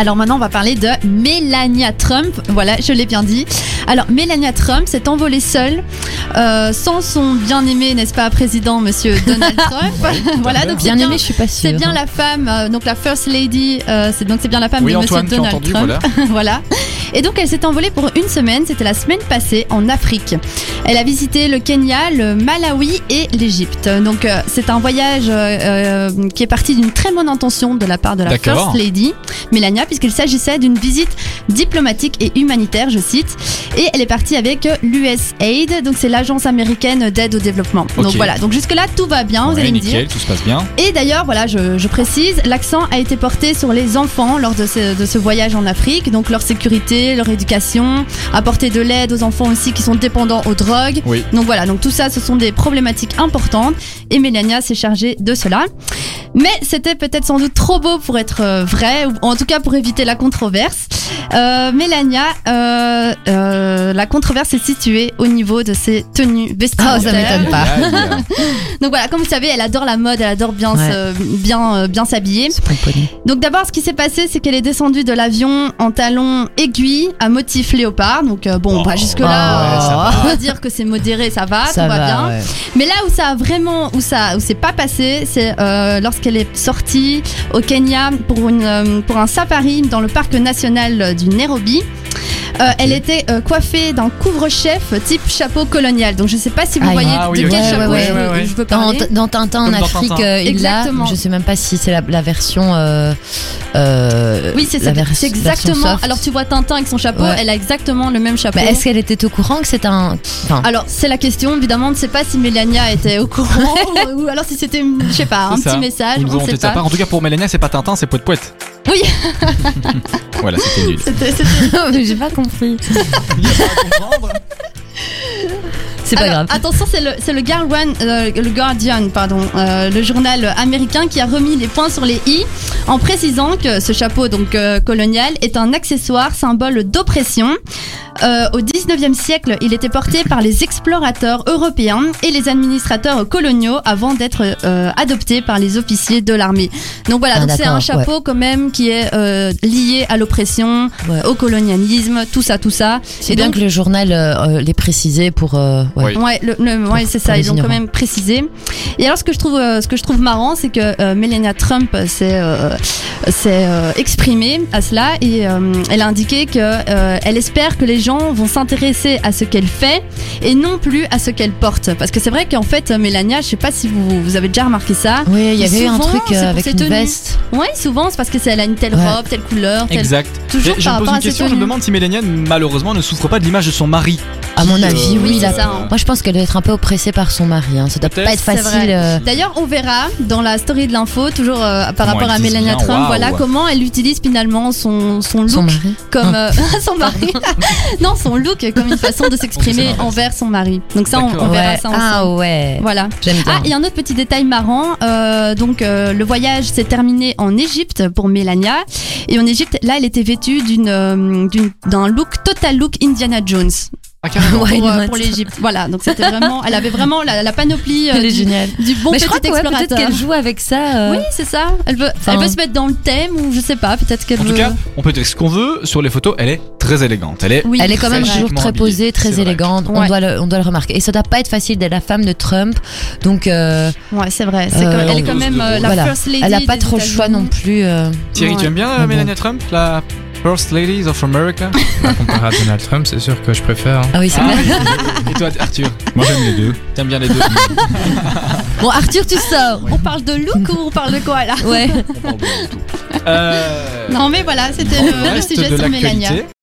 Alors maintenant, on va parler de Melania Trump. Voilà, je l'ai bien dit. Alors, Melania Trump s'est envolée seule, euh, sans son bien-aimé, n'est-ce pas, président, monsieur Donald Trump. voilà, donc c'est Bien bien, aimé, je suis pas sûre. c'est bien la femme, euh, donc la First Lady, euh, c'est donc c'est bien la femme Oui, de Antoine, monsieur Donald entendu, Trump. voilà. voilà. Et donc elle s'est envolée pour une semaine, c'était la semaine passée en Afrique. Elle a visité le Kenya, le Malawi et l'Égypte. Donc euh, c'est un voyage euh, euh, qui est parti d'une très bonne intention de la part de la. First Lady, Melania, puisqu'il s'agissait d'une visite diplomatique et humanitaire, je cite. Et elle est partie avec l'USAID, donc c'est l'agence américaine d'aide au développement. Donc voilà, donc jusque-là tout va bien, vous allez me nickel, dire. tout se passe bien. Et d'ailleurs, voilà, je, je précise, l'accent a été porté sur les enfants lors de ce, de ce voyage en Afrique, donc leur sécurité, leur éducation, apporter de l'aide aux enfants aussi qui sont dépendants aux drogues. Oui. Donc voilà, donc tout ça, ce sont des problématiques importantes et Mélania s'est chargée de cela. Mais c'était peut-être sans doute trop beau pour être euh, vrai, ou en tout cas pour éviter la controverse. Euh, Mélania, euh, euh, la controverse est située au niveau de ses tenues Oh, vestimentaires. ça m'étonne pas. Donc voilà, comme vous savez, elle adore la mode, elle adore bien Ouais. se- bien euh, bien s'habiller. C'est. Donc d'abord, ce qui s'est passé, c'est qu'elle est descendue de l'avion en talons aiguilles à motif léopard. Donc euh, bon, Oh. bah jusque Ouais, là, ça va. Dire que c'est modéré, ça va, ça tout va, va, bien. ouais. Mais là où ça a vraiment, où ça, où c'est pas passé, c'est euh, lorsqu'elle est sortie au Kenya pour une, euh, pour un safari dans le parc national du Nairobi. Euh, Elle était euh, coiffée d'un couvre-chef type chapeau colonial. Donc je sais pas si vous Ah, voyez ah oui, de quel Ouais, chapeau ouais, je, ouais, veux- ouais. je veux Dans, parler. dans Tintin en dans Afrique, Tintin. euh, il l'a. Exactement. Je sais même pas si c'est la, la version. euh, euh, Oui, c'est la ça. vers- C'est version exactement. soft. Alors tu vois Tintin avec son chapeau, Ouais. elle a exactement le même chapeau. Mais est-ce qu'elle était au courant que c'est un. Enfin, Alors c'est la question évidemment, on ne sait pas si Mélania était au courant ou alors si c'était, je sais pas, un C'est petit ça. message, Ils nous on ne sait pas. En tout cas, pour Mélania, c'est pas Tintin, c'est Poète Poète. Oui. voilà, c'était nul. C'était- c'était- j'ai pas compris. Il y a pas à comprendre. C'est pas Alors, grave. Attention, c'est le, c'est le, Guardian, euh, le Guardian, pardon, euh, le journal américain qui a remis les points sur les i en précisant que ce chapeau donc euh, colonial est un accessoire symbole d'oppression. Euh, au 19e siècle, il était porté par les explorateurs européens et les administrateurs coloniaux avant d'être euh, adopté par les officiers de l'armée. Donc voilà, Ah, donc c'est un chapeau quand même qui est euh, lié à l'oppression, Ouais. au colonialisme, tout ça, tout ça. C'est bien donc- que le journal euh, euh, l'ait précisé pour. euh, ouais. Oui. Ouais, le, le- ouais, c'est ça, les ils l'ont quand ignorants. même précisé. Et alors, ce que je trouve, euh, ce que je trouve marrant, c'est que euh, Melania Trump s'est euh, s'est, euh, exprimée à cela et euh, elle a indiqué que euh, elle espère que les gens vont s'intéresser à ce qu'elle fait et non plus à ce qu'elle porte. Parce que c'est vrai qu'en fait, Melania, je sais pas si vous, vous avez déjà remarqué ça. Oui, il y avait eu un Souvent, truc euh, avec une tenues. veste. Ouais, souvent c'est parce que c'est elle a une telle Ouais. robe, telle couleur, telle. Exact. Toujours Et je par me pose rapport une question, je me demande si Mélania, malheureusement, ne souffre pas de l'image de son mari. À mon avis, euh, oui. ça, hein. Moi, je pense qu'elle doit être un peu oppressée par son mari. Hein. Ça doit Peut-être. pas être facile. euh, D'ailleurs, on verra dans la story de l'info, toujours euh, par Comment rapport à bien, Trump, voilà comment elle utilise finalement son, son look Son mari. comme euh, son mari. non, son look comme une façon de s'exprimer envers son mari. Donc ça, on, verra Ouais. ça Ah ensemble. ouais. Voilà. J'aime bien. Ah, il y a un autre petit détail marrant. donc, le voyage s'est terminé en Égypte pour Melania. Et en Égypte, là, elle était vêtue d'une, euh, d'une- d'un look total look Indiana Jones Ah, carrément. Ouais, pour, euh, pour l'Égypte. Voilà. Donc, c'était vraiment, elle avait vraiment la, la panoplie euh, Elle est du, géniale. du bon Mais je petit crois que ouais, explorateur. peut-être qu'elle joue avec ça. euh, Oui, c'est ça. Elle veut, Enfin- elle veut se mettre dans le thème ou je sais pas, peut-être qu'elle En veut. tout cas, on peut dire ce qu'on veut. Sur les photos, elle est très élégante. Elle est oui, Elle est quand même toujours très posée, très élégante. On, Ouais. doit le, on doit le remarquer. Et ça doit pas être facile d'être la femme de Trump. Donc, euh, Ouais, c'est vrai. Euh, comme- elle est quand même euh, la voilà. first lady. elle a pas trop le choix non plus. Thierry, tu aimes bien Ah bon. Mélania Trump, la First Ladies of America Comparé à Donald Trump, c'est sûr que je préfère. hein. Ah oui, c'est Ah, clair. Et toi, Arthur Moi j'aime les deux. T'aimes bien les deux Bon, Arthur, tu sors. On parle de look ou on parle de quoi là Ouais. On parle de tout. Euh, Non mais voilà, c'était le, le reste sujet de sur Mélania.